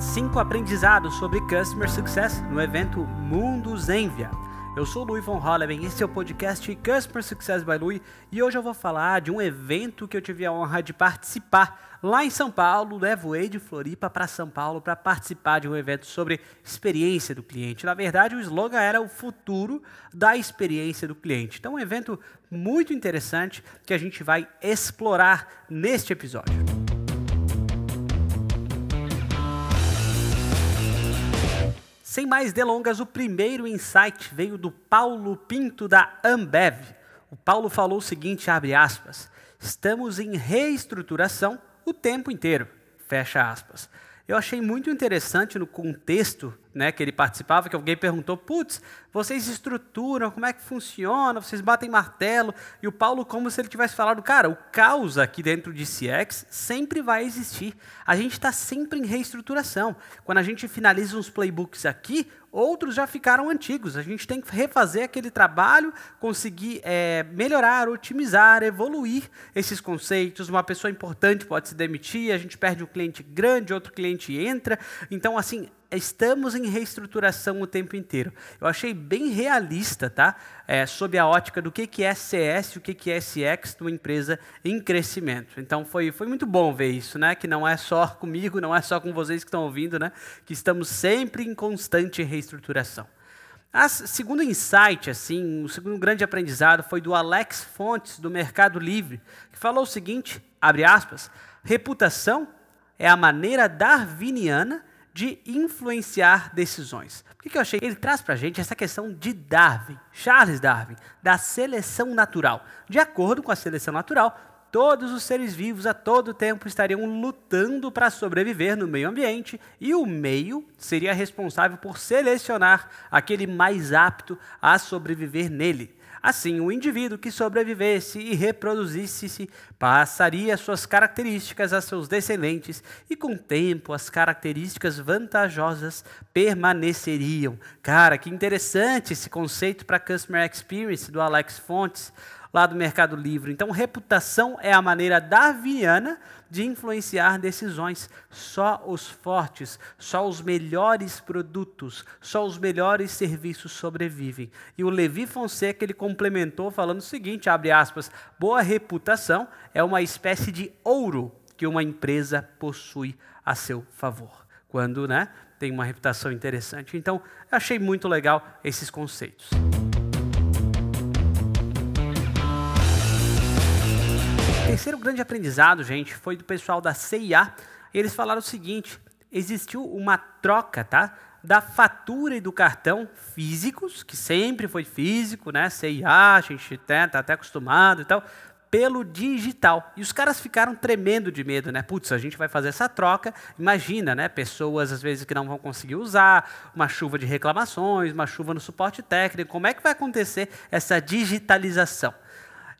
cinco aprendizados sobre Customer Success no evento Mundos Envia. Eu sou o Louis von Holleben, esse é o podcast Customer Success by Louis e hoje eu vou falar de um evento que eu tive a honra de participar lá em São Paulo. Levo de Floripa para São Paulo para participar de um evento sobre experiência do cliente. Na verdade, o slogan era o futuro da experiência do cliente. Então, um evento muito interessante que a gente vai explorar neste episódio. Sem mais delongas, o primeiro insight veio do Paulo Pinto da Ambev. O Paulo falou o seguinte, abre aspas, estamos em reestruturação o tempo inteiro, fecha aspas. Eu achei muito interessante no contexto né, que ele participava, que alguém perguntou, putz, vocês estruturam, como é que funciona, vocês batem martelo, e o Paulo como se ele tivesse falado, cara, o caos aqui dentro de CX sempre vai existir, a gente está sempre em reestruturação, quando a gente finaliza uns playbooks aqui, outros já ficaram antigos. A gente tem que refazer aquele trabalho, conseguir é, melhorar, otimizar, evoluir esses conceitos. Uma pessoa importante pode se demitir, a gente perde um cliente grande, outro cliente entra. Então, assim, estamos em reestruturação o tempo inteiro. Eu achei bem realista, tá? É, sob a ótica do que, que é CS, o que, que é SX de uma empresa em crescimento. Então foi, foi muito bom ver isso, né? Que não é só comigo, não é só com vocês que estão ouvindo, né? Que estamos sempre em constante reestruturação. O segundo insight, assim, o segundo grande aprendizado foi do Alex Fontes, do Mercado Livre, que falou o seguinte, abre aspas, reputação é a maneira darwiniana de influenciar decisões. Que, que eu achei? Ele traz para a gente essa questão de Darwin, Charles Darwin, da seleção natural. De acordo com a seleção natural, todos os seres vivos a todo tempo estariam lutando para sobreviver no meio ambiente e o meio seria responsável por selecionar aquele mais apto a sobreviver nele. Assim, o indivíduo que sobrevivesse e reproduzisse-se passaria suas características a seus descendentes e, com o tempo, as características vantajosas permaneceriam. Cara, que interessante esse conceito para Customer Experience do Alex Fontes lá do Mercado Livre. Então, reputação é a maneira darwiniana de influenciar decisões. Só os fortes, só os melhores produtos, só os melhores serviços sobrevivem. E o Levi Fonseca ele complementou falando o seguinte, abre aspas, boa reputação é uma espécie de ouro que uma empresa possui a seu favor. Quando, né, tem uma reputação interessante. Então, achei muito legal esses conceitos. Terceiro grande aprendizado, gente, foi do pessoal da CIA. Eles falaram o seguinte: existiu uma troca, tá? Da fatura e do cartão físicos, que sempre foi físico, né? CIA, a gente está tá até acostumado e tal, pelo digital. E os caras ficaram tremendo de medo, né? Putz, a gente vai fazer essa troca. Imagina, né? Pessoas às vezes que não vão conseguir usar, uma chuva de reclamações, uma chuva no suporte técnico. Como é que vai acontecer essa digitalização?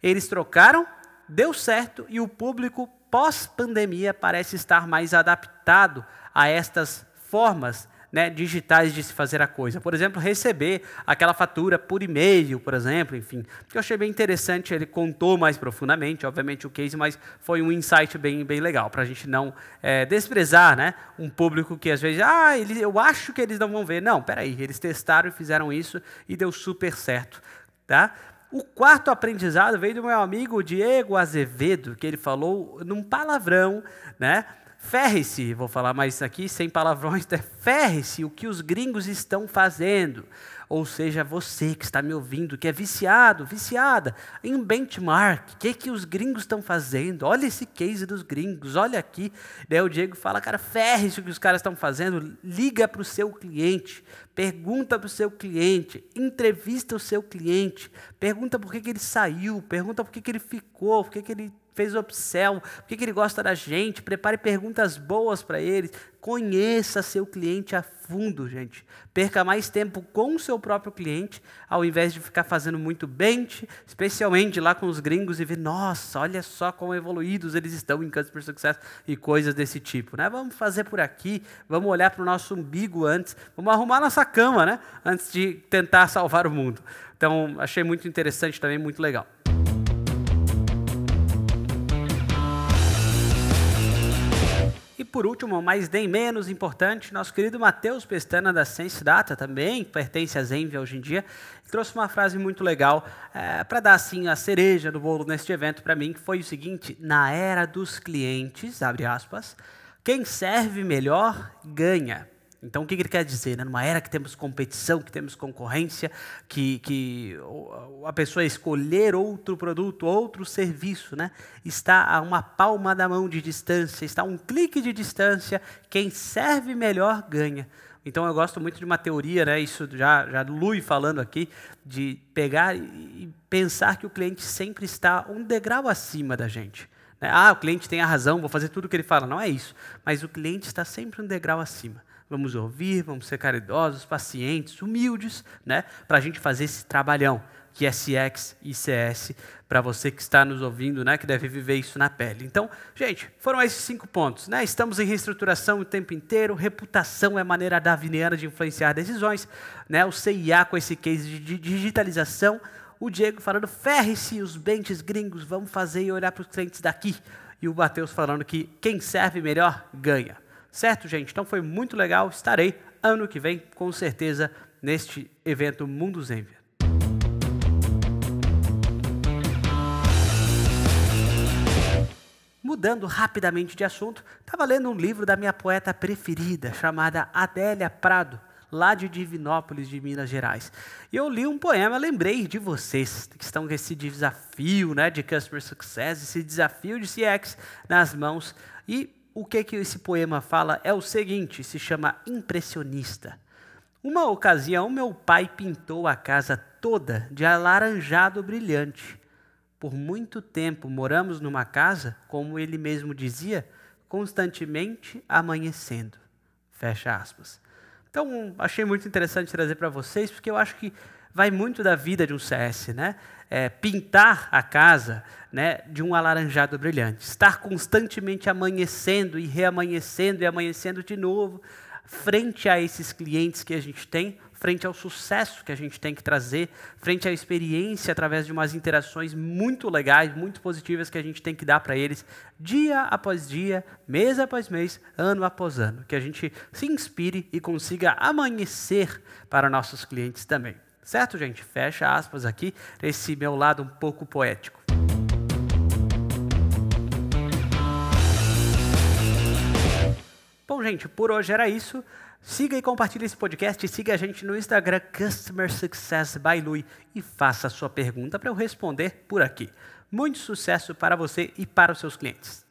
Eles trocaram deu certo e o público pós-pandemia parece estar mais adaptado a estas formas né, digitais de se fazer a coisa. Por exemplo, receber aquela fatura por e-mail, por exemplo, enfim. Que eu achei bem interessante, ele contou mais profundamente, obviamente, o case, mas foi um insight bem, bem legal, para a gente não é, desprezar né, um público que às vezes, ah, eu acho que eles não vão ver. Não, peraí, eles testaram e fizeram isso e deu super certo. Tá? O quarto aprendizado veio do meu amigo Diego Azevedo, que ele falou num palavrão, né? Ferre-se, vou falar mais aqui sem palavrões, né? ferre-se o que os gringos estão fazendo. Ou seja, você que está me ouvindo, que é viciado, viciada em benchmark, o que, que os gringos estão fazendo? Olha esse case dos gringos, olha aqui. Daí o Diego fala, cara, ferre-se o que os caras estão fazendo, liga para o seu cliente, pergunta para o seu cliente, entrevista o seu cliente, pergunta por que, que ele saiu, pergunta por que, que ele ficou, por que, que ele fez upsell, por que, que ele gosta da gente, prepare perguntas boas para ele, conheça seu cliente a fundo, gente. Perca mais tempo com o seu próprio cliente, ao invés de ficar fazendo muito bench, especialmente lá com os gringos e ver, nossa, olha só quão evoluídos eles estão em Customer Success e coisas desse tipo. Né? Vamos fazer por aqui, vamos olhar para o nosso umbigo antes, vamos arrumar nossa cama, né? Antes de tentar salvar o mundo. Então, achei muito interessante também, muito legal. Por último, mas nem menos importante, nosso querido Matheus Pestana da Sense Data, também pertence à Zenvia hoje em dia, trouxe uma frase muito legal é, para dar assim a cereja do bolo neste evento para mim, que foi o seguinte: na era dos clientes, abre aspas, quem serve melhor ganha. Então, o que ele quer dizer? Né? Numa era que temos competição, que temos concorrência, que, que a pessoa escolher outro produto, outro serviço, né? está a uma palma da mão de distância, está a um clique de distância, quem serve melhor ganha. Então, eu gosto muito de uma teoria, né? isso já, já Lui falando aqui, de pegar e pensar que o cliente sempre está um degrau acima da gente. Né? Ah, o cliente tem a razão, vou fazer tudo o que ele fala. Não é isso. Mas o cliente está sempre um degrau acima vamos ouvir, vamos ser caridosos, pacientes, humildes, né? Para a gente fazer esse trabalhão que é CX e CS para você que está nos ouvindo, né? Que deve viver isso na pele. Então, gente, foram esses cinco pontos, né? Estamos em reestruturação o tempo inteiro. Reputação é a maneira daviniana de influenciar decisões, né? O CIA com esse case de digitalização. O Diego falando, ferre-se os bentes gringos, vamos fazer e olhar para os clientes daqui. E o Matheus falando que quem serve melhor ganha. Certo, gente? Então foi muito legal. Estarei ano que vem, com certeza, neste evento Mundo Zenvia. Mudando rapidamente de assunto, estava lendo um livro da minha poeta preferida, chamada Adélia Prado, lá de Divinópolis, de Minas Gerais. E eu li um poema, lembrei de vocês que estão com esse desafio né, de Customer Success, esse desafio de CX nas mãos. E o que, que esse poema fala é o seguinte: se chama Impressionista. Uma ocasião, meu pai pintou a casa toda de alaranjado brilhante. Por muito tempo moramos numa casa, como ele mesmo dizia, constantemente amanhecendo. Fecha aspas. Então, achei muito interessante trazer para vocês, porque eu acho que vai muito da vida de um CS, né? É, pintar a casa né, de um alaranjado brilhante, estar constantemente amanhecendo e reamanhecendo e amanhecendo de novo, frente a esses clientes que a gente tem, frente ao sucesso que a gente tem que trazer, frente à experiência através de umas interações muito legais, muito positivas que a gente tem que dar para eles dia após dia, mês após mês, ano após ano, que a gente se inspire e consiga amanhecer para nossos clientes também. Certo, gente? Fecha aspas aqui, esse meu lado um pouco poético. Bom, gente, por hoje era isso. Siga e compartilhe esse podcast. Siga a gente no Instagram Customer Success by Lui e faça a sua pergunta para eu responder por aqui. Muito sucesso para você e para os seus clientes.